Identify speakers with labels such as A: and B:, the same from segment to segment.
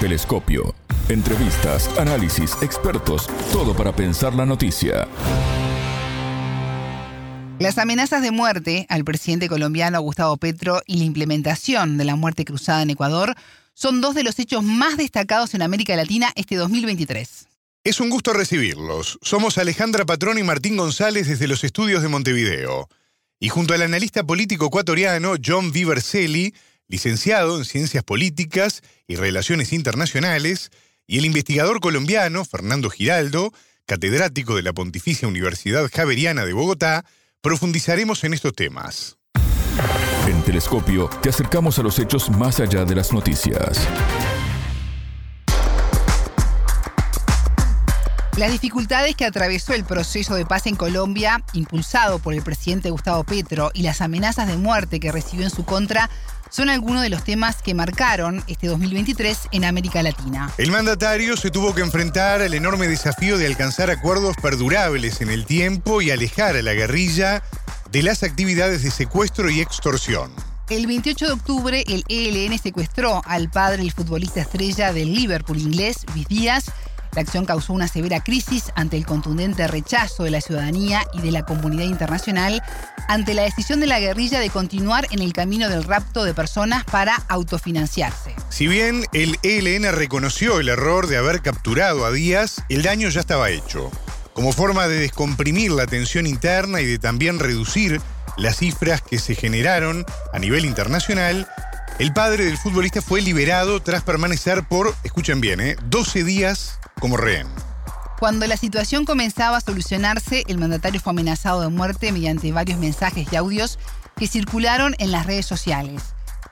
A: Telescopio. Entrevistas, análisis, expertos, todo para pensar la noticia.
B: Las amenazas de muerte al presidente colombiano Gustavo Petro y la implementación de la muerte cruzada en Ecuador son dos de los hechos más destacados en América Latina este 2023.
C: Es un gusto recibirlos. Somos Alejandra Patrón y Martín González desde los estudios de Montevideo. Y junto al analista político ecuatoriano John Viverselli, licenciado en Ciencias Políticas y Relaciones Internacionales, y el investigador colombiano Fernando Giraldo, catedrático de la Pontificia Universidad Javeriana de Bogotá, profundizaremos en estos temas.
A: En Telescopio te acercamos a los hechos más allá de las noticias.
B: Las dificultades que atravesó el proceso de paz en Colombia, impulsado por el presidente Gustavo Petro, y las amenazas de muerte que recibió en su contra, son algunos de los temas que marcaron este 2023 en América Latina.
C: El mandatario se tuvo que enfrentar al enorme desafío de alcanzar acuerdos perdurables en el tiempo y alejar a la guerrilla de las actividades de secuestro y extorsión.
B: El 28 de octubre, el ELN secuestró al padre del futbolista estrella del Liverpool inglés, Luis Díaz, la acción causó una severa crisis ante el contundente rechazo de la ciudadanía y de la comunidad internacional ante la decisión de la guerrilla de continuar en el camino del rapto de personas para autofinanciarse.
C: Si bien el ELN reconoció el error de haber capturado a Díaz, el daño ya estaba hecho. Como forma de descomprimir la tensión interna y de también reducir las cifras que se generaron a nivel internacional, el padre del futbolista fue liberado tras permanecer por, escuchen bien, 12 ¿eh? días como rehén.
B: Cuando la situación comenzaba a solucionarse, el mandatario fue amenazado de muerte mediante varios mensajes y audios que circularon en las redes sociales.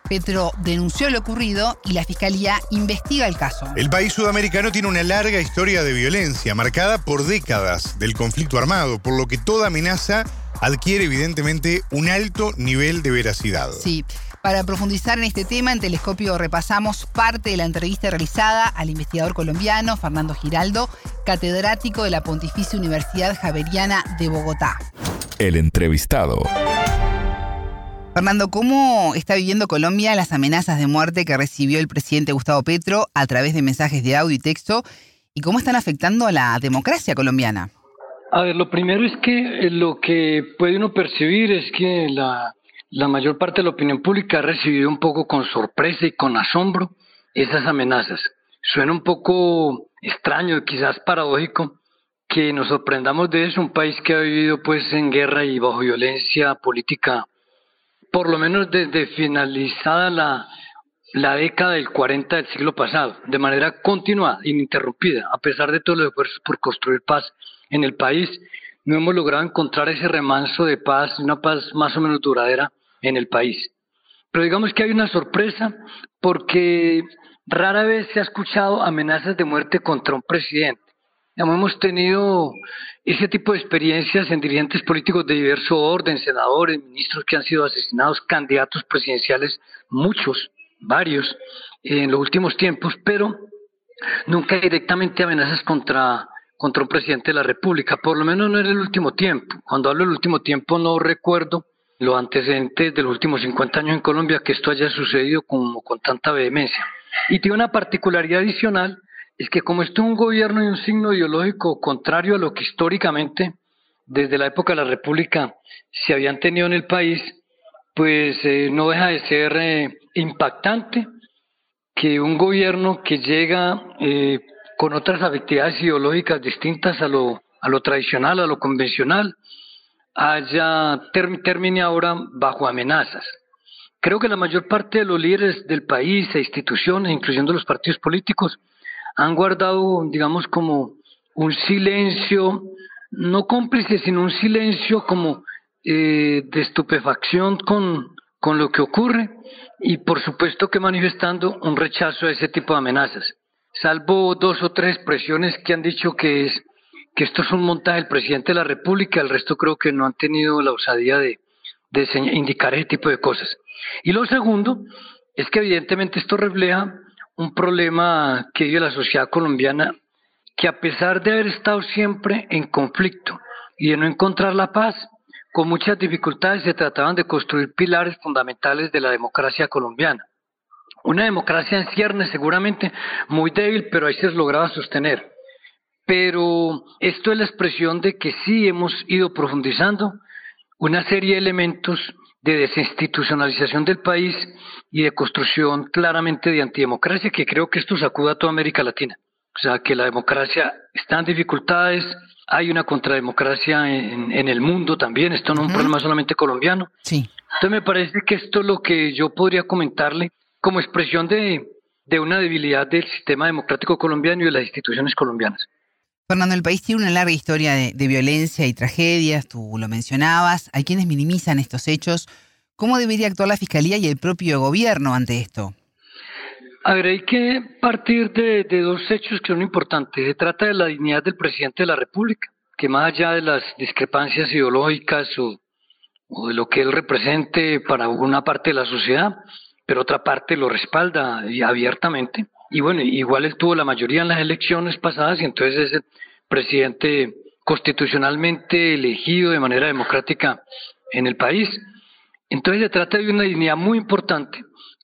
B: Petro denunció lo ocurrido y la fiscalía investiga el caso.
C: El país sudamericano tiene una larga historia de violencia, marcada por décadas del conflicto armado, por lo que toda amenaza adquiere evidentemente un alto nivel de veracidad.
B: Sí. Para profundizar en este tema, en Telescopio repasamos parte de la entrevista realizada al investigador colombiano Fernando Giraldo, catedrático de la Pontificia Universidad Javeriana de Bogotá.
A: El entrevistado.
B: Fernando, ¿cómo está viviendo Colombia las amenazas de muerte que recibió el presidente Gustavo Petro a través de mensajes de audio y texto? ¿Y cómo están afectando a la democracia colombiana?
D: A ver, lo primero es que eh, lo que puede uno percibir es que la la mayor parte de la opinión pública ha recibido un poco con sorpresa y con asombro esas amenazas. Suena un poco extraño, quizás paradójico, que nos sorprendamos de eso, un país que ha vivido pues en guerra y bajo violencia política, por lo menos desde finalizada la, la década del 40 del siglo pasado, de manera continuada, ininterrumpida, a pesar de todos los esfuerzos por construir paz en el país, no hemos logrado encontrar ese remanso de paz, una paz más o menos duradera en el país. Pero digamos que hay una sorpresa porque rara vez se ha escuchado amenazas de muerte contra un presidente. hemos tenido ese tipo de experiencias en dirigentes políticos de diverso orden, senadores, ministros que han sido asesinados, candidatos presidenciales, muchos, varios, en los últimos tiempos, pero nunca directamente amenazas contra, contra un presidente de la República, por lo menos no en el último tiempo. Cuando hablo del último tiempo no recuerdo los antecedentes de los últimos 50 años en Colombia que esto haya sucedido como con tanta vehemencia. Y tiene una particularidad adicional, es que como esto es un gobierno y un signo ideológico contrario a lo que históricamente, desde la época de la República, se habían tenido en el país, pues eh, no deja de ser eh, impactante que un gobierno que llega eh, con otras actividades ideológicas distintas a lo, a lo tradicional, a lo convencional, haya termine ahora bajo amenazas. Creo que la mayor parte de los líderes del país e instituciones, incluyendo los partidos políticos, han guardado, digamos, como un silencio, no cómplice, sino un silencio como eh, de estupefacción con, con lo que ocurre y por supuesto que manifestando un rechazo a ese tipo de amenazas. Salvo dos o tres expresiones que han dicho que es que esto es un montaje del presidente de la República, el resto creo que no han tenido la osadía de, indicar ese tipo de cosas. Y lo segundo es que evidentemente esto refleja un problema que vive la sociedad colombiana, que a pesar de haber estado siempre en conflicto y de no encontrar la paz, con muchas dificultades se trataban de construir pilares fundamentales de la democracia colombiana. Una democracia en ciernes seguramente muy débil, pero ahí se lograba sostener. Pero esto es la expresión de que sí hemos ido profundizando una serie de elementos de desinstitucionalización del país y de construcción claramente de antidemocracia, que creo que esto sacuda a toda América Latina. O sea, que la democracia está en dificultades, hay una contrademocracia en, en el mundo también, esto no es un problema solamente colombiano.
B: Sí.
D: Entonces me parece que esto es lo que yo podría comentarle como expresión de, de una debilidad del sistema democrático colombiano y de las instituciones colombianas.
B: Fernando, el país tiene una larga historia de, violencia y tragedias, tú lo mencionabas, hay quienes minimizan estos hechos. ¿Cómo debería actuar la Fiscalía y el propio gobierno ante esto?
D: A ver, hay que partir de, de, dos hechos que son importantes. Se trata de la dignidad del presidente de la República, que más allá de las discrepancias ideológicas o, o de lo que él represente para una parte de la sociedad, pero otra parte lo respalda abiertamente. Y bueno, igual él tuvo la mayoría en las elecciones pasadas y entonces es el presidente constitucionalmente elegido de manera democrática en el país. Entonces se trata de una dignidad muy importante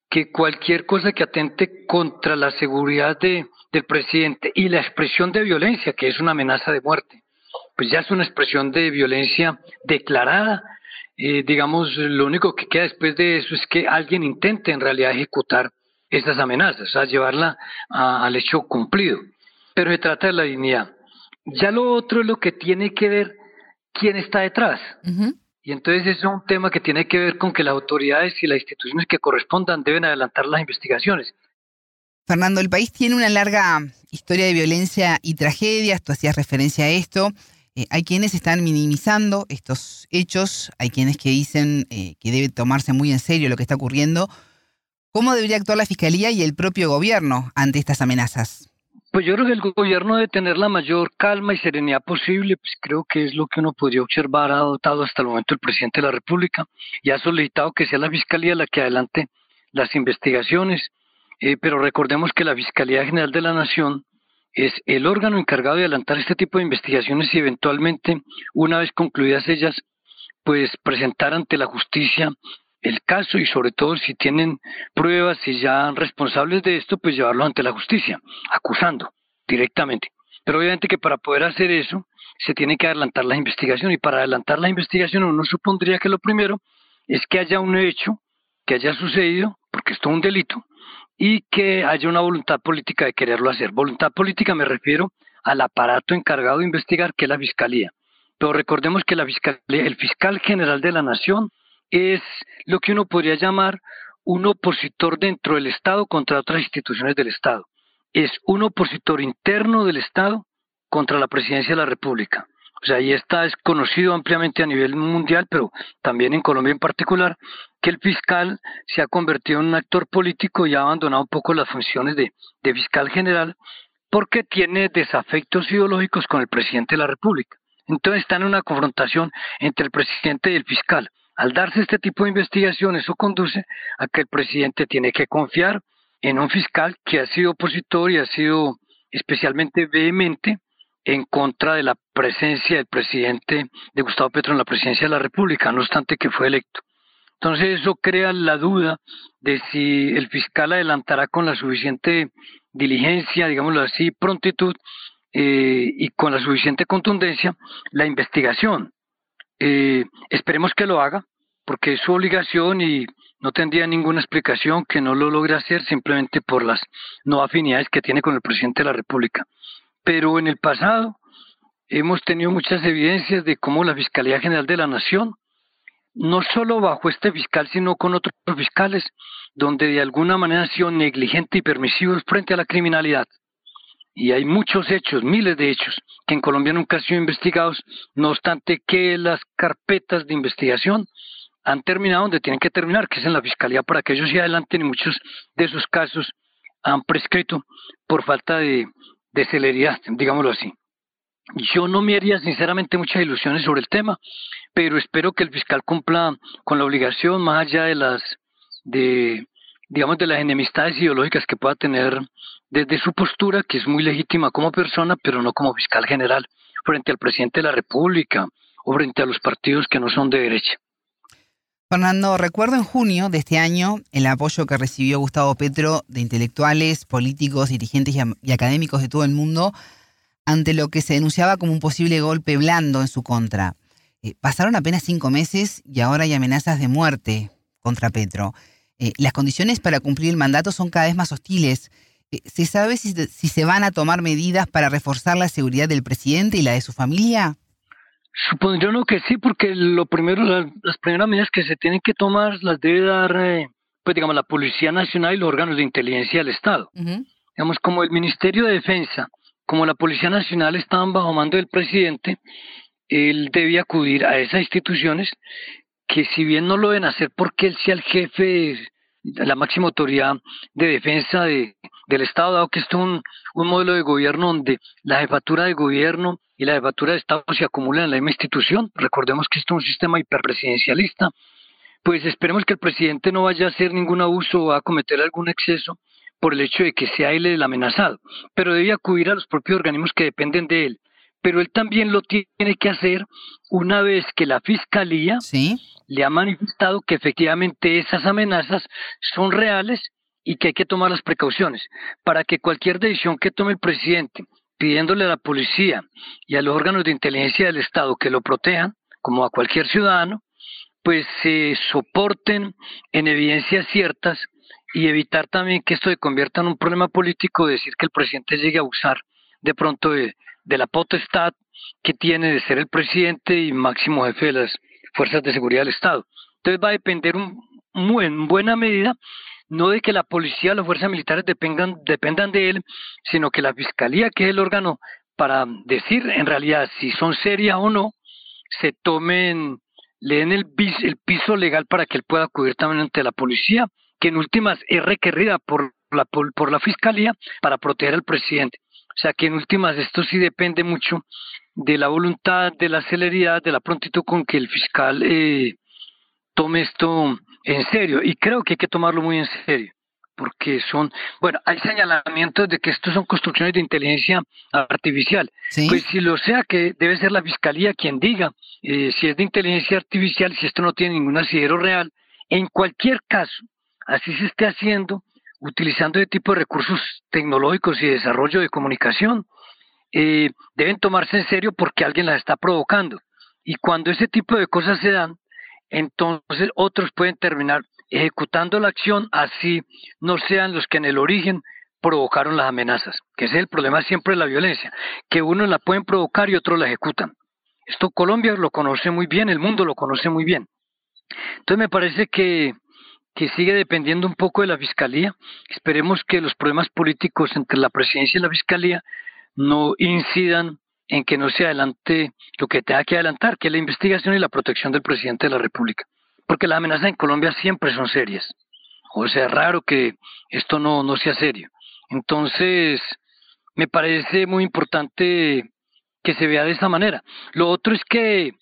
D: que cualquier cosa que atente contra la seguridad de, del presidente y la expresión de violencia, que es una amenaza de muerte, pues ya es una expresión de violencia declarada. Eh, digamos, lo único que queda después de eso es que alguien intente en realidad ejecutar esas amenazas, sea, llevarla a, al hecho cumplido. Pero se trata de la dignidad. Ya lo otro es lo que tiene que ver quién está detrás. Uh -huh. Y entonces es un tema que tiene que ver con que las autoridades y las instituciones que correspondan deben adelantar las investigaciones.
B: Fernando, el país tiene una larga historia de violencia y tragedias, tú hacías referencia a esto. Eh, hay quienes están minimizando estos hechos, hay quienes que dicen eh, que debe tomarse muy en serio lo que está ocurriendo. ¿Cómo debería actuar la Fiscalía y el propio gobierno ante estas amenazas?
D: Pues yo creo que el gobierno debe tener la mayor calma y serenidad posible, pues creo que es lo que uno podría observar, ha adoptado hasta el momento el presidente de la República y ha solicitado que sea la Fiscalía la que adelante las investigaciones, eh, pero recordemos que la Fiscalía General de la Nación es el órgano encargado de adelantar este tipo de investigaciones y eventualmente, una vez concluidas ellas, pues presentar ante la justicia el caso y sobre todo si tienen pruebas y ya responsables de esto, pues llevarlo ante la justicia, acusando directamente. Pero obviamente que para poder hacer eso se tiene que adelantar la investigación y para adelantar la investigación uno supondría que lo primero es que haya un hecho que haya sucedido, porque esto es un delito, y que haya una voluntad política de quererlo hacer. Voluntad política me refiero al aparato encargado de investigar, que es la Fiscalía. Pero recordemos que la Fiscalía, el fiscal general de la Nación es lo que uno podría llamar un opositor dentro del Estado contra otras instituciones del Estado. Es un opositor interno del Estado contra la presidencia de la República. O sea, ahí está, es conocido ampliamente a nivel mundial, pero también en Colombia en particular, que el fiscal se ha convertido en un actor político y ha abandonado un poco las funciones de, de fiscal general porque tiene desafectos ideológicos con el presidente de la República. Entonces está en una confrontación entre el presidente y el fiscal. Al darse este tipo de investigación, eso conduce a que el presidente tiene que confiar en un fiscal que ha sido opositor y ha sido especialmente vehemente en contra de la presencia del presidente de Gustavo Petro en la presidencia de la República, no obstante que fue electo. Entonces eso crea la duda de si el fiscal adelantará con la suficiente diligencia, digámoslo así, prontitud eh, y con la suficiente contundencia la investigación. Eh, esperemos que lo haga, porque es su obligación y no tendría ninguna explicación que no lo logre hacer simplemente por las no afinidades que tiene con el presidente de la República. Pero en el pasado hemos tenido muchas evidencias de cómo la Fiscalía General de la Nación, no solo bajo este fiscal, sino con otros fiscales, donde de alguna manera han sido negligentes y permisivos frente a la criminalidad. Y hay muchos hechos, miles de hechos, que en Colombia nunca han sido investigados, no obstante que las carpetas de investigación han terminado donde tienen que terminar, que es en la Fiscalía, para que ellos se adelanten y muchos de esos casos han prescrito por falta de, de celeridad, digámoslo así. Yo no me haría sinceramente muchas ilusiones sobre el tema, pero espero que el fiscal cumpla con la obligación más allá de las de digamos de las enemistades ideológicas que pueda tener desde su postura, que es muy legítima como persona, pero no como fiscal general, frente al presidente de la República o frente a los partidos que no son de derecha.
B: Fernando, recuerdo en junio de este año el apoyo que recibió Gustavo Petro de intelectuales, políticos, dirigentes y, académicos de todo el mundo ante lo que se denunciaba como un posible golpe blando en su contra. Eh, pasaron apenas cinco meses y ahora hay amenazas de muerte contra Petro. Eh, las condiciones para cumplir el mandato son cada vez más hostiles. Eh, ¿Se sabe si, si se van a tomar medidas para reforzar la seguridad del presidente y la de su familia?
D: Supondría uno que sí, porque lo primero, las, primeras medidas que se tienen que tomar las debe dar, eh, pues digamos, la Policía Nacional y los órganos de inteligencia del Estado. Digamos, como el Ministerio de Defensa, como la Policía Nacional estaban bajo mando del presidente, él debía acudir a esas instituciones que si bien no lo deben hacer porque él sea el jefe, la máxima autoridad de defensa de, del Estado, dado que esto es un, un modelo de gobierno donde la jefatura de gobierno y la jefatura de Estado se acumulan en la misma institución. Recordemos que esto es un sistema hiperpresidencialista. Pues esperemos que el presidente no vaya a hacer ningún abuso o a cometer algún exceso por el hecho de que sea él el amenazado, pero debe acudir a los propios organismos que dependen de él. Pero él también lo tiene que hacer una vez que la fiscalía le ha manifestado que efectivamente esas amenazas son reales y que hay que tomar las precauciones para que cualquier decisión que tome el presidente pidiéndole a la policía y a los órganos de inteligencia del Estado que lo protejan, como a cualquier ciudadano, pues se soporten en evidencias ciertas y evitar también que esto se convierta en un problema político, decir que el presidente llegue a usar de pronto de, la potestad que tiene de ser el presidente y máximo jefe de las fuerzas de seguridad del Estado. Entonces va a depender un, en buena medida no de que la policía las fuerzas militares dependan, dependan de él, sino que la fiscalía, que es el órgano para decir en realidad si son serias o no, se tomen, le den el, piso legal para que él pueda acudir también ante la policía, que en últimas es requerida por la, por, la fiscalía para proteger al presidente. O sea que en últimas esto sí depende mucho de la voluntad, de la celeridad, de la prontitud con que el fiscal eh, tome esto en serio y creo que hay que tomarlo muy en serio porque son, bueno, hay señalamientos de que estos son construcciones de inteligencia artificial. Pues si lo sea, que debe ser la fiscalía quien diga eh, si es de inteligencia artificial, si esto no tiene ningún asidero real. En cualquier caso, así se esté haciendo, utilizando este tipo de recursos tecnológicos y desarrollo de comunicación, eh, deben tomarse en serio porque alguien las está provocando. Y cuando ese tipo de cosas se dan, entonces otros pueden terminar ejecutando la acción así no sean los que en el origen provocaron las amenazas, que ese es el problema siempre de la violencia, que unos la pueden provocar y otros la ejecutan. Esto Colombia lo conoce muy bien, el mundo lo conoce muy bien. Entonces me parece que, que sigue dependiendo un poco de la fiscalía. Esperemos que los problemas políticos entre la presidencia y la fiscalía no incidan en que no se adelante lo que tenga que adelantar, que es la investigación y la protección del presidente de la República. Porque las amenazas en Colombia siempre son serias. O sea, es raro que esto no, no sea serio. Entonces, me parece muy importante que se vea de esa manera. Lo otro es que,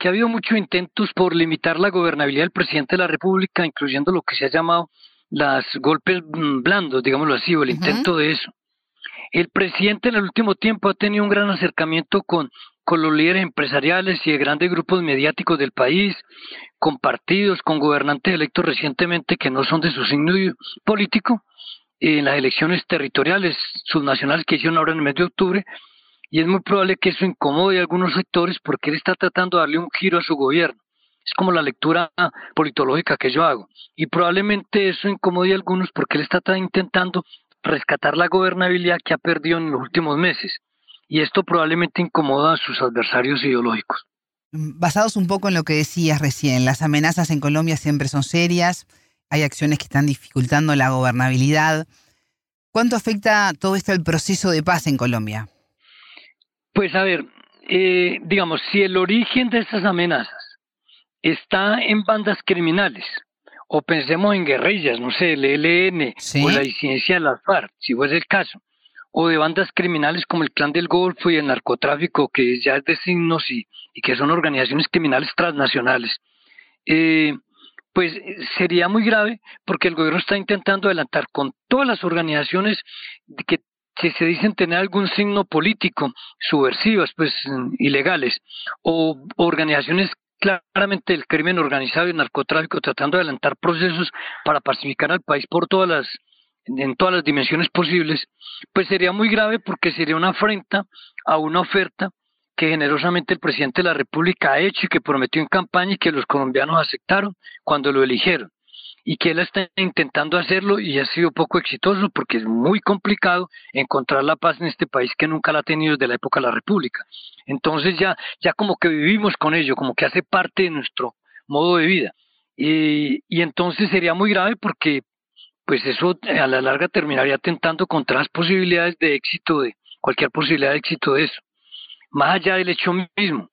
D: que ha habido muchos intentos por limitar la gobernabilidad del presidente de la República, incluyendo lo que se ha llamado las golpes blandos, digámoslo así, o el intento de eso. El presidente en el último tiempo ha tenido un gran acercamiento con, con los líderes empresariales y de grandes grupos mediáticos del país, con partidos, con gobernantes electos recientemente que no son de su signo político, en las elecciones territoriales subnacionales que hicieron ahora en el mes de octubre, y es muy probable que eso incomode a algunos sectores porque él está tratando de darle un giro a su gobierno. Es como la lectura politológica que yo hago. Y probablemente eso incomode a algunos porque él está intentando rescatar la gobernabilidad que ha perdido en los últimos meses. Y esto probablemente incomoda a sus adversarios ideológicos.
B: Basados un poco en lo que decías recién, las amenazas en Colombia siempre son serias, hay acciones que están dificultando la gobernabilidad. ¿Cuánto afecta todo esto al proceso de paz en Colombia?
D: Pues a ver, eh, digamos, si el origen de esas amenazas está en bandas criminales, o pensemos en guerrillas, no sé, el ELN o la disidencia de las FARC, si fuese el caso, o de bandas criminales como el Clan del Golfo y el narcotráfico, que ya es de signos y, que son organizaciones criminales transnacionales. Eh, pues sería muy grave porque el gobierno está intentando adelantar con todas las organizaciones que, que se dicen tener algún signo político, subversivas, pues ilegales, o organizaciones claramente el crimen organizado y el narcotráfico tratando de adelantar procesos para pacificar al país por todas las en todas las dimensiones posibles, pues sería muy grave porque sería una afrenta a una oferta que generosamente el presidente de la República ha hecho y que prometió en campaña y que los colombianos aceptaron cuando lo eligieron y que él está intentando hacerlo y ha sido poco exitoso porque es muy complicado encontrar la paz en este país que nunca la ha tenido desde la época de la República. Entonces ya, ya como que vivimos con ello, como que hace parte de nuestro modo de vida. Y, y entonces sería muy grave porque pues eso a la larga terminaría atentando contra las posibilidades de éxito, de cualquier posibilidad de éxito de eso, más allá del hecho mismo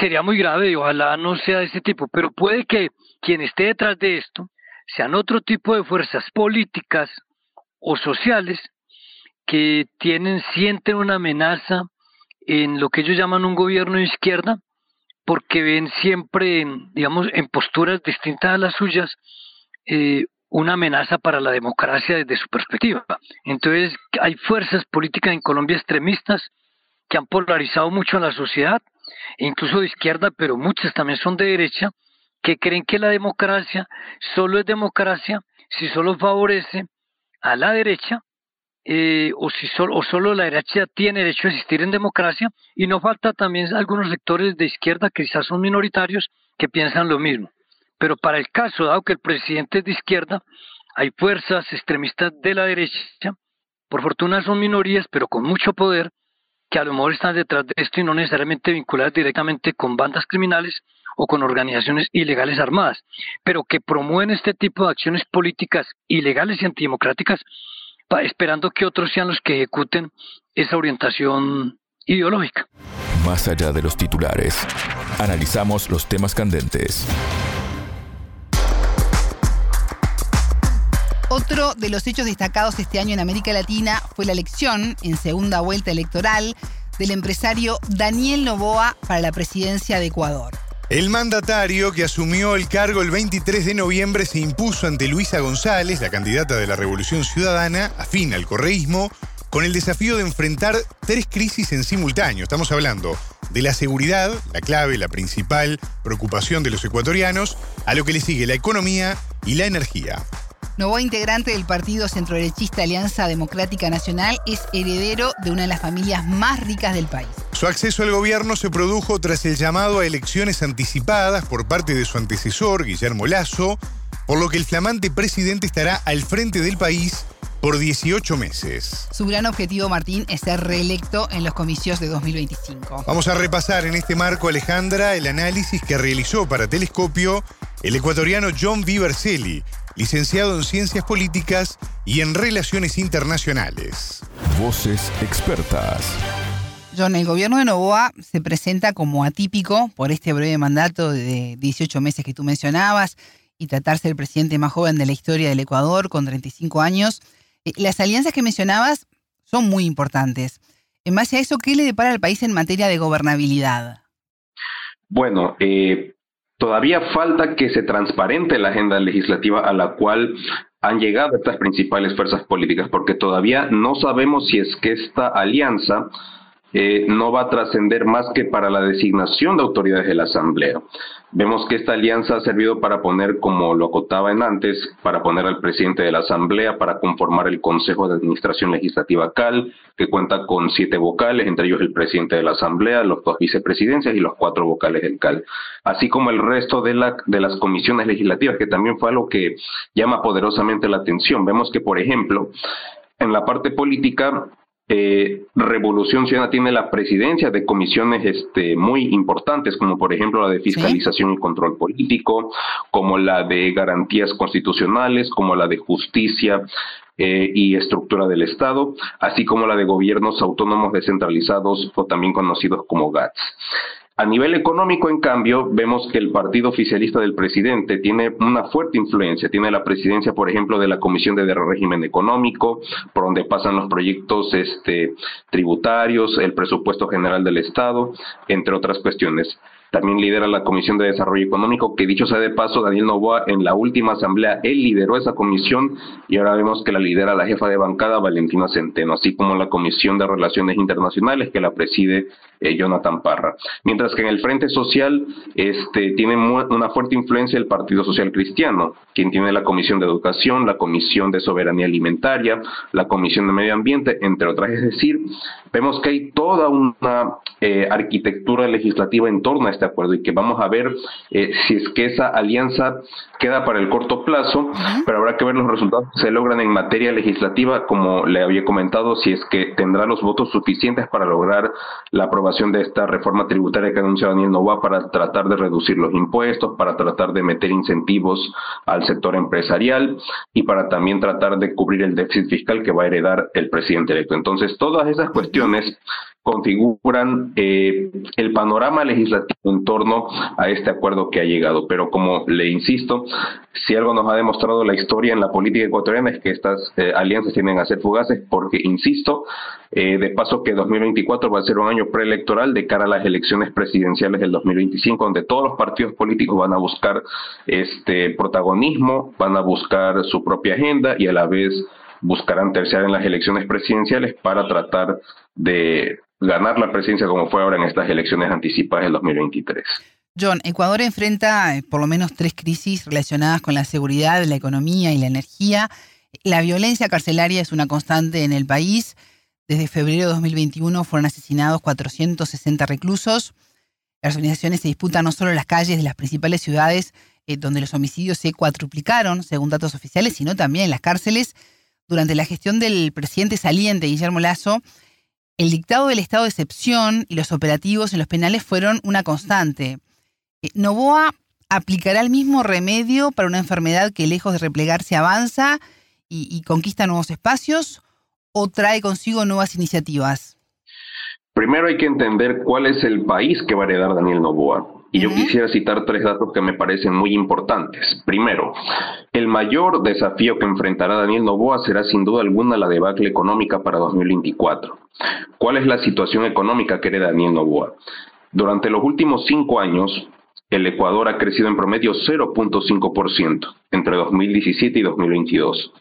D: sería muy grave y ojalá no sea de ese tipo, pero puede que quien esté detrás de esto sean otro tipo de fuerzas políticas o sociales que tienen, sienten una amenaza en lo que ellos llaman un gobierno de izquierda, porque ven siempre, digamos, en posturas distintas a las suyas, eh, una amenaza para la democracia desde su perspectiva. Entonces, hay fuerzas políticas en Colombia extremistas que han polarizado mucho a la sociedad incluso de izquierda, pero muchas también son de derecha, que creen que la democracia solo es democracia si solo favorece a la derecha eh, o si solo, o solo la derecha tiene derecho a existir en democracia y no falta también algunos sectores de izquierda que quizás son minoritarios que piensan lo mismo. Pero para el caso, dado que el presidente es de izquierda, hay fuerzas extremistas de la derecha, por fortuna son minorías, pero con mucho poder, que a lo mejor están detrás de esto y no necesariamente vinculadas directamente con bandas criminales o con organizaciones ilegales armadas, pero que promueven este tipo de acciones políticas ilegales y antidemocráticas, esperando que otros sean los que ejecuten esa orientación ideológica.
A: Más allá de los titulares, analizamos los temas candentes
B: Otro de los hechos destacados este año en América Latina fue la elección en segunda vuelta electoral del empresario Daniel Novoa para la presidencia de Ecuador.
C: El mandatario que asumió el cargo el 23 de noviembre se impuso ante Luisa González, la candidata de la Revolución Ciudadana, afín al correísmo, con el desafío de enfrentar tres crisis en simultáneo. Estamos hablando de la seguridad, la clave, la principal preocupación de los ecuatorianos, a lo que le sigue la economía y la energía.
B: Nuevo integrante del partido centroderechista Alianza Democrática Nacional, es heredero de una de las familias más ricas del país.
C: Su acceso al gobierno se produjo tras el llamado a elecciones anticipadas por parte de su antecesor, Guillermo Lazo, por lo que el flamante presidente estará al frente del país por 18 meses.
B: Su gran objetivo, Martín, es ser reelecto en los comicios de 2025.
C: Vamos a repasar en este marco, Alejandra, el análisis que realizó para Telescopio el ecuatoriano John Viverselli, licenciado en Ciencias Políticas y en Relaciones Internacionales.
A: Voces expertas.
B: John, el gobierno de Novoa se presenta como atípico por este breve mandato de 18 meses que tú mencionabas y tratarse del presidente más joven de la historia del Ecuador con 35 años. Eh, las alianzas que mencionabas son muy importantes. En base a eso, ¿qué le depara al país en materia de gobernabilidad?
E: Bueno, eh, Todavía falta que se transparente la agenda legislativa a la cual han llegado estas principales fuerzas políticas, porque todavía no sabemos si es que esta alianza eh, no va a trascender más que para la designación de autoridades de la Asamblea. Vemos que esta alianza ha servido para poner, como lo acotaba en antes, para poner al presidente de la Asamblea, para conformar el Consejo de Administración Legislativa CAL, que cuenta con siete vocales, entre ellos el presidente de la Asamblea, los dos vicepresidencias y los cuatro vocales del CAL, así como el resto de, la, de las comisiones legislativas, que también fue algo que llama poderosamente la atención. Vemos que, por ejemplo, en la parte política, eh, Revolución Ciudadana tiene la presidencia de comisiones este, muy importantes, como por ejemplo la de fiscalización y control político, como la de garantías constitucionales, como la de justicia eh, y estructura del Estado, así como la de gobiernos autónomos descentralizados o también conocidos como GATS. A nivel económico, en cambio, vemos que el partido oficialista del presidente tiene una fuerte influencia. Tiene la presidencia, por ejemplo, de la Comisión de Régimen Económico, por donde pasan los proyectos este, tributarios, el presupuesto general del Estado, entre otras cuestiones. También lidera la Comisión de Desarrollo Económico, que dicho sea de paso, Daniel Novoa en la última asamblea, él lideró esa comisión y ahora vemos que la lidera la jefa de bancada, Valentina Centeno, así como la Comisión de Relaciones Internacionales, que la preside eh, Jonathan Parra. Mientras que en el Frente Social este, tiene una fuerte influencia el Partido Social Cristiano, quien tiene la Comisión de Educación, la Comisión de Soberanía Alimentaria, la Comisión de Medio Ambiente, entre otras. Es decir, vemos que hay toda una eh, arquitectura legislativa en torno a este acuerdo y que vamos a ver eh, si es que esa alianza queda para el corto plazo, pero habrá que ver los resultados que se logran en materia legislativa, como le había comentado, si es que tendrá los votos suficientes para lograr la aprobación de esta reforma tributaria que anuncia Daniel Nova para tratar de reducir los impuestos, para tratar de meter incentivos al sector empresarial y para también tratar de cubrir el déficit fiscal que va a heredar el presidente electo. Entonces, todas esas cuestiones configuran eh, el panorama legislativo en torno a este acuerdo que ha llegado. Pero como le insisto, si algo nos ha demostrado la historia en la política ecuatoriana es que estas eh, alianzas tienden a ser fugaces porque, insisto, eh, de paso que 2024 va a ser un año preelectoral de cara a las elecciones presidenciales del 2025, donde todos los partidos políticos van a buscar este protagonismo, van a buscar su propia agenda y a la vez buscarán terciar en las elecciones presidenciales para tratar de ganar la presidencia como fue ahora en estas elecciones anticipadas del 2023.
B: John, Ecuador enfrenta eh, por lo menos tres crisis relacionadas con la seguridad, la economía y la energía. La violencia carcelaria es una constante en el país. Desde febrero de 2021 fueron asesinados 460 reclusos. Las organizaciones se disputan no solo en las calles de las principales ciudades, eh, donde los homicidios se cuatruplicaron, según datos oficiales, sino también en las cárceles. Durante la gestión del presidente saliente, Guillermo Lazo, el dictado del estado de excepción y los operativos en los penales fueron una constante. Eh, ¿Novoa aplicará el mismo remedio para una enfermedad que lejos de replegarse avanza y, conquista nuevos espacios o trae consigo nuevas iniciativas?
E: Primero hay que entender cuál es el país que va a heredar Daniel Novoa. Y yo quisiera citar tres datos que me parecen muy importantes. Primero, el mayor desafío que enfrentará Daniel Novoa será sin duda alguna la debacle económica para 2024. ¿Cuál es la situación económica que hereda Daniel Novoa? Durante los últimos cinco años, el Ecuador ha crecido en promedio 0.5% entre 2017 y 2022.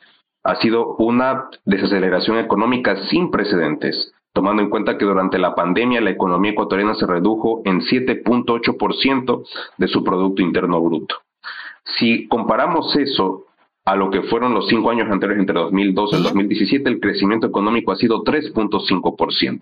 E: Ha sido una desaceleración económica sin precedentes tomando en cuenta que durante la pandemia la economía ecuatoriana se redujo en 7.8% de su Producto Interno Bruto. Si comparamos eso a lo que fueron los cinco años anteriores entre 2012 y 2017, el crecimiento económico ha sido 3.5%.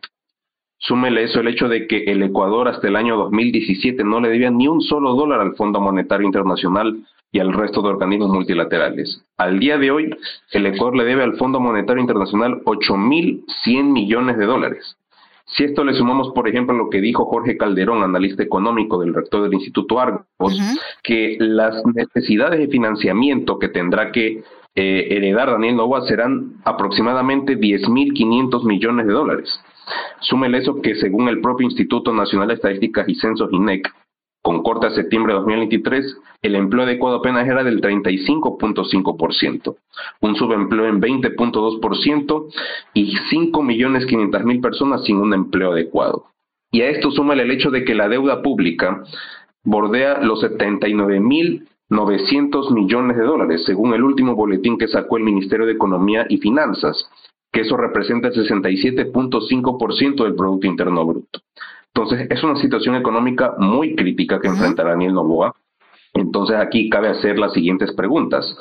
E: Súmele eso el hecho de que el Ecuador hasta el año 2017 no le debía ni un solo dólar al Fondo Monetario Internacional y al resto de organismos multilaterales. Al día de hoy, el Ecuador le debe al Fondo Monetario Internacional 8.100 millones de dólares. Si esto le sumamos, por ejemplo, lo que dijo Jorge Calderón, analista económico del rector del Instituto Argos, que las necesidades de financiamiento que tendrá que eh, heredar Daniel Nova serán aproximadamente 10.500 millones de dólares. Súmele eso que según el propio Instituto Nacional de Estadísticas y Censos INEC, con corte a septiembre de 2023, el empleo adecuado apenas era del 35.5%, un subempleo en 20.2% y 5.500.000 personas sin un empleo adecuado. Y a esto suma el hecho de que la deuda pública bordea los 79.900 millones de dólares, según el último boletín que sacó el Ministerio de Economía y Finanzas, que eso representa el 67.5% del Producto Interno Bruto. Entonces, es una situación económica muy crítica que enfrentará Daniel Novoa. Entonces, aquí cabe hacer las siguientes preguntas.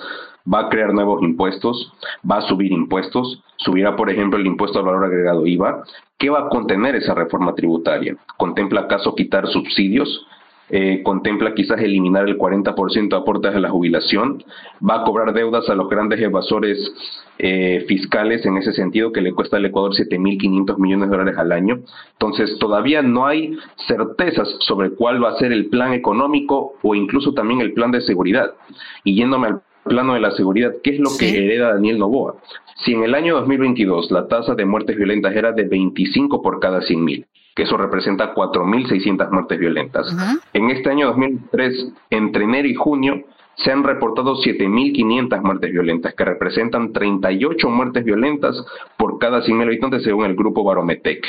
E: ¿Va a crear nuevos impuestos? ¿Va a subir impuestos? ¿Subirá, por ejemplo, el impuesto al valor agregado IVA? ¿Qué va a contener esa reforma tributaria? ¿Contempla acaso quitar subsidios? Eh, contempla quizás eliminar el 40% de aportes a la jubilación, va a cobrar deudas a los grandes evasores eh, fiscales en ese sentido que le cuesta al Ecuador 7.500 millones de dólares al año. Entonces todavía no hay certezas sobre cuál va a ser el plan económico o incluso también el plan de seguridad. Y yéndome al plano de la seguridad, ¿qué es lo que hereda Daniel Novoa? Si en el año 2022 la tasa de muertes violentas era de 25 por cada 100.000, que eso representa 4.600 muertes violentas. En este año 2003, entre enero y junio, se han reportado 7.500 muertes violentas, que representan 38 muertes violentas por cada 100.000 habitantes según el grupo Barometec.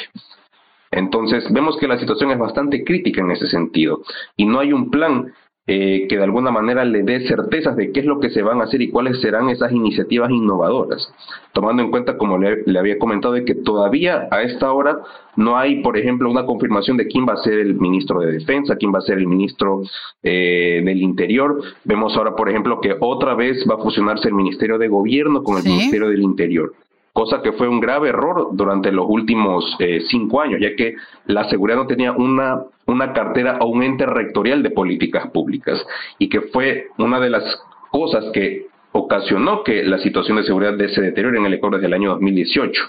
E: Entonces, vemos que la situación es bastante crítica en ese sentido y no hay un plan eh, que de alguna manera le dé certezas de qué es lo que se van a hacer y cuáles serán esas iniciativas innovadoras, tomando en cuenta, como le, había comentado, de que todavía a esta hora no hay, por ejemplo, una confirmación de quién va a ser el ministro de Defensa, quién va a ser el ministro eh, del Interior. Vemos ahora, por ejemplo, que otra vez va a fusionarse el Ministerio de Gobierno con el Ministerio del Interior cosa que fue un grave error durante los últimos eh, cinco años, ya que la seguridad no tenía una, una cartera o un ente rectorial de políticas públicas y que fue una de las cosas que ocasionó que la situación de seguridad se deteriore en el Ecuador desde el año 2018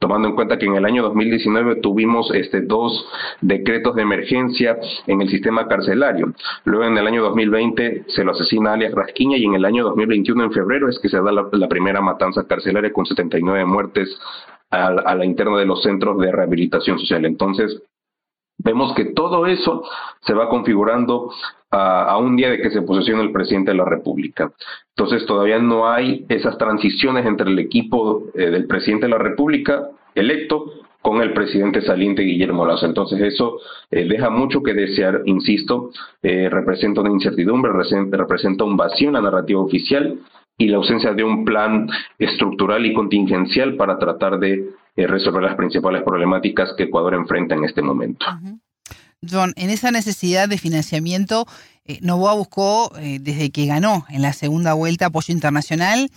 E: tomando en cuenta que en el año 2019 tuvimos este, dos decretos de emergencia en el sistema carcelario. Luego en el año 2020 se lo asesina alias Rasquiña y en el año 2021 en febrero es que se da la, primera matanza carcelaria con 79 muertes a, a la interna de los centros de rehabilitación social. Entonces, vemos que todo eso se va configurando a, un día de que se posesione el presidente de la República. Entonces todavía no hay esas transiciones entre el equipo eh, del presidente de la República electo con el presidente saliente Guillermo Lazo. Entonces eso eh, deja mucho que desear, insisto, eh, representa una incertidumbre, representa un vacío en la narrativa oficial y la ausencia de un plan estructural y contingencial para tratar de resolver las principales problemáticas que Ecuador enfrenta en este momento.
B: John, en esa necesidad de financiamiento, eh, Novoa buscó, eh, desde que ganó en la segunda vuelta apoyo internacional,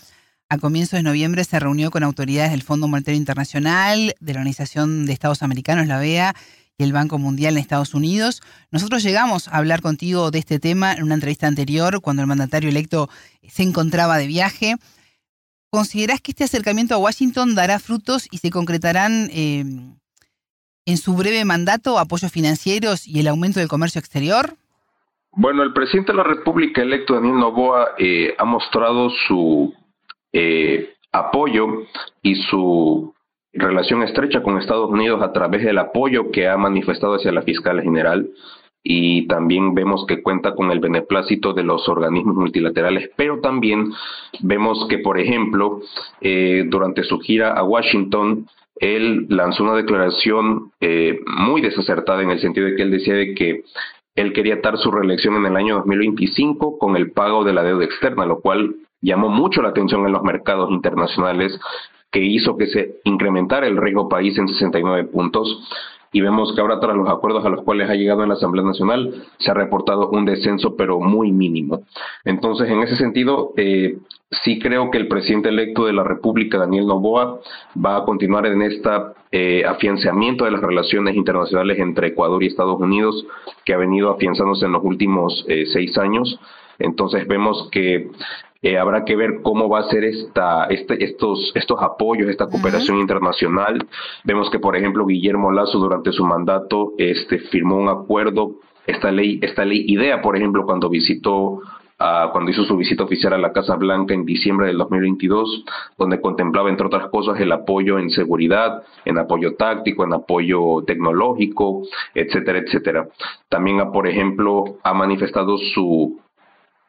B: a comienzos de noviembre se reunió con autoridades del Fondo Monetario Internacional, de la Organización de Estados Americanos, la OEA, y el Banco Mundial en Estados Unidos. Nosotros llegamos a hablar contigo de este tema en una entrevista anterior, cuando el mandatario electo se encontraba de viaje. ¿Considerás que este acercamiento a Washington dará frutos y se concretarán eh, en su breve mandato apoyos financieros y el aumento del comercio exterior?
E: Bueno, el presidente de la República electo, Daniel Novoa, eh, ha mostrado su eh, apoyo y su relación estrecha con Estados Unidos a través del apoyo que ha manifestado hacia la fiscal general y también vemos que cuenta con el beneplácito de los organismos multilaterales, pero también vemos que, por ejemplo, eh, durante su gira a Washington, él lanzó una declaración eh, muy desacertada en el sentido de que él decía de que él quería dar su reelección en el año 2025 con el pago de la deuda externa, lo cual llamó mucho la atención en los mercados internacionales, que hizo que se incrementara el riesgo país en 69 puntos y vemos que ahora tras los acuerdos a los cuales ha llegado en la Asamblea Nacional se ha reportado un descenso pero muy mínimo. Entonces, en ese sentido, eh, sí creo que el presidente electo de la República, Daniel Novoa, va a continuar en este afianzamiento de las relaciones internacionales entre Ecuador y Estados Unidos que ha venido afianzándose en los últimos eh, seis años. Entonces vemos que eh, habrá que ver cómo va a ser esta, este, estos, estos apoyos, esta cooperación internacional. Vemos que, por ejemplo, Guillermo Lazo durante su mandato este, firmó un acuerdo, esta ley, esta ley IDEA, por ejemplo, cuando visitó cuando hizo su visita oficial a la Casa Blanca en diciembre del 2022, donde contemplaba, entre otras cosas, el apoyo en seguridad, en apoyo táctico, en apoyo tecnológico, etcétera, etcétera. También, por ejemplo, ha manifestado su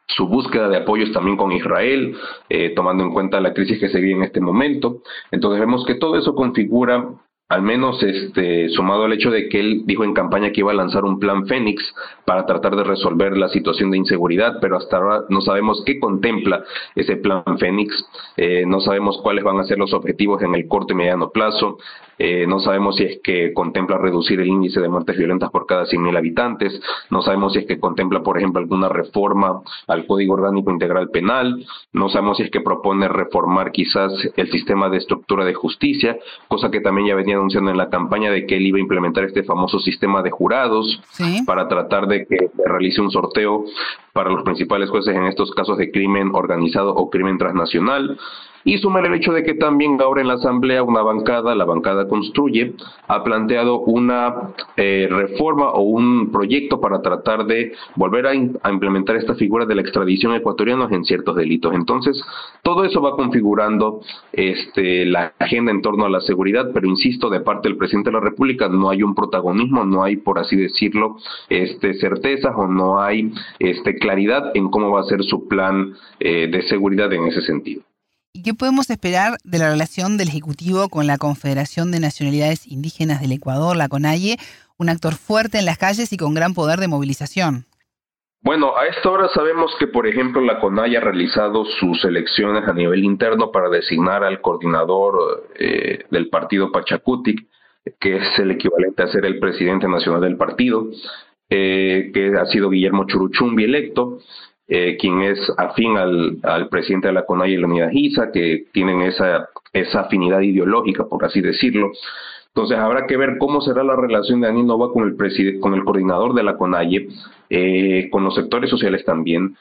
E: su búsqueda de apoyos también con Israel, eh, tomando en cuenta la crisis que se vive en este momento. Entonces vemos que todo eso configura al menos este, sumado al hecho de que él dijo en campaña que iba a lanzar un plan Fénix para tratar de resolver la situación de inseguridad, pero hasta ahora no sabemos qué contempla ese plan Fénix, eh, no sabemos cuáles van a ser los objetivos en el corto y mediano plazo, eh, no sabemos si es que contempla reducir el índice de muertes violentas por cada 100.000 habitantes, no sabemos si es que contempla, por ejemplo, alguna reforma al Código Orgánico Integral Penal, no sabemos si es que propone reformar quizás el sistema de estructura de justicia, cosa que también ya venía anunciando en la campaña de que él iba a implementar este famoso sistema de jurados para tratar de que se realice un sorteo para los principales jueces en estos casos de crimen organizado o crimen transnacional. Y sumar el hecho de que también ahora en la Asamblea una bancada, la bancada Construye, ha planteado una eh, reforma o un proyecto para tratar de volver a, implementar esta figura de la extradición ecuatoriana en ciertos delitos. Entonces, todo eso va configurando este, la agenda en torno a la seguridad, pero insisto, de parte del presidente de la República no hay un protagonismo, no hay, por así decirlo, este, certezas o no hay este, claridad en cómo va a ser su plan eh, de seguridad en ese sentido.
B: ¿Y qué podemos esperar de la relación del Ejecutivo con la Confederación de Nacionalidades Indígenas del Ecuador, la CONAIE, un actor fuerte en las calles y con gran poder de movilización?
E: Bueno, a esta hora sabemos que, por ejemplo, la CONAI ha realizado sus elecciones a nivel interno para designar al coordinador eh, del partido Pachacutic, que es el equivalente a ser el presidente nacional del partido, eh, que ha sido Guillermo Churuchumbi electo, eh, quien es afín al, presidente de la CONAI y la Unidad GISA, que tienen esa, esa afinidad ideológica, por así decirlo. Entonces habrá que ver cómo será la relación de Daniel Nova con el, con el coordinador de la CONAIE, eh, con los sectores sociales también.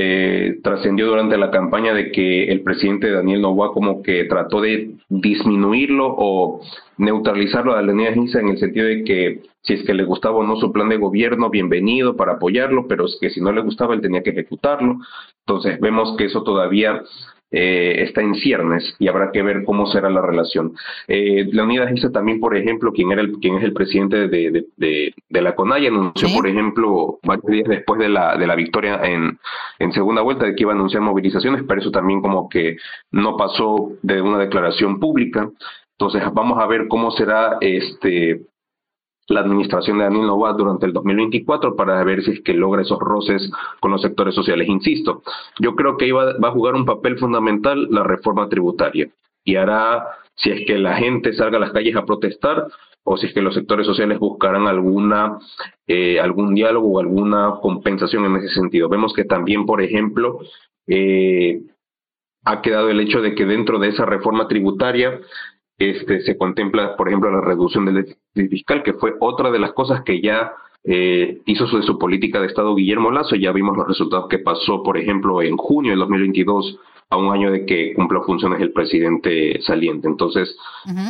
E: Eh, trascendió durante la campaña de que el presidente Daniel Nova como que trató de disminuirlo o neutralizarlo a línea GINSA en el sentido de que si es que le gustaba o no su plan de gobierno, bienvenido para apoyarlo, pero es que si no le gustaba él tenía que ejecutarlo. Entonces vemos que eso todavía eh, está en ciernes y habrá que ver cómo será la relación. Eh, la unidad dice también, por ejemplo, quien, era el, quien es el presidente de, de, de, la CONAI anunció, por ejemplo, varios días después de la, de la victoria en, en segunda vuelta de que iba a anunciar movilizaciones, pero eso también como que no pasó de una declaración pública. Entonces vamos a ver cómo será este la administración de Daniel Novoa durante el 2024 para ver si es que logra esos roces con los sectores sociales. Insisto, yo creo que iba, va a jugar un papel fundamental la reforma tributaria y hará, si es que la gente salga a las calles a protestar o si es que los sectores sociales buscarán alguna, eh, algún diálogo o alguna compensación en ese sentido. Vemos que también, por ejemplo, eh, ha quedado el hecho de que dentro de esa reforma tributaria este, se contempla, por ejemplo, la reducción del déficit fiscal, que fue otra de las cosas que ya eh, hizo de su política de Estado Guillermo Lazo. Ya vimos los resultados que pasó, por ejemplo, en junio del 2022, a un año de que cumpla funciones el presidente saliente. Entonces,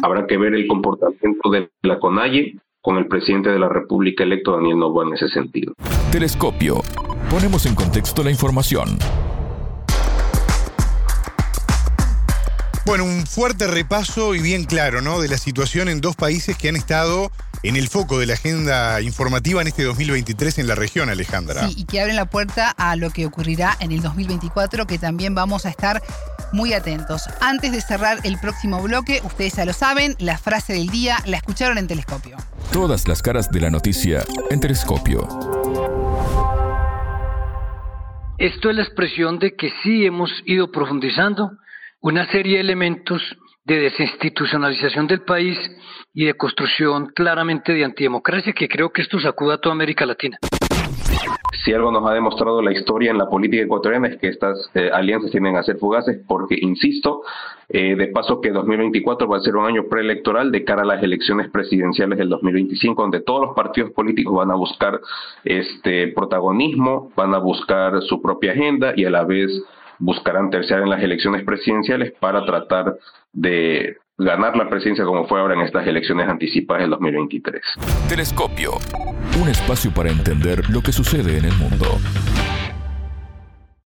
E: habrá que ver el comportamiento de la CONAIE con el presidente de la República electo, Daniel Novoa, en ese sentido.
A: Telescopio. Ponemos en contexto la información.
C: Bueno, un fuerte repaso y bien claro, ¿no? De la situación en dos países que han estado en el foco de la agenda informativa en este 2023 en la región, Alejandra.
B: Sí, y que abren la puerta a lo que ocurrirá en el 2024, que también vamos a estar muy atentos. Antes de cerrar el próximo bloque, ustedes ya lo saben, la frase del día la escucharon en Telescopio.
A: Todas las caras de la noticia en Telescopio.
D: Esto es la expresión de que sí hemos ido profundizando una serie de elementos de desinstitucionalización del país y de construcción claramente de antidemocracia que creo que esto sacuda a toda América Latina.
E: Si algo nos ha demostrado la historia en la política ecuatoriana es que estas eh, alianzas tienden a ser fugaces porque, insisto, eh, de paso que 2024 va a ser un año preelectoral de cara a las elecciones presidenciales del 2025, donde todos los partidos políticos van a buscar este protagonismo, van a buscar su propia agenda y a la vez buscarán terciar en las elecciones presidenciales para tratar de ganar la presidencia como fue ahora en estas elecciones anticipadas del 2023.
A: Telescopio, un espacio para entender lo que sucede en el mundo.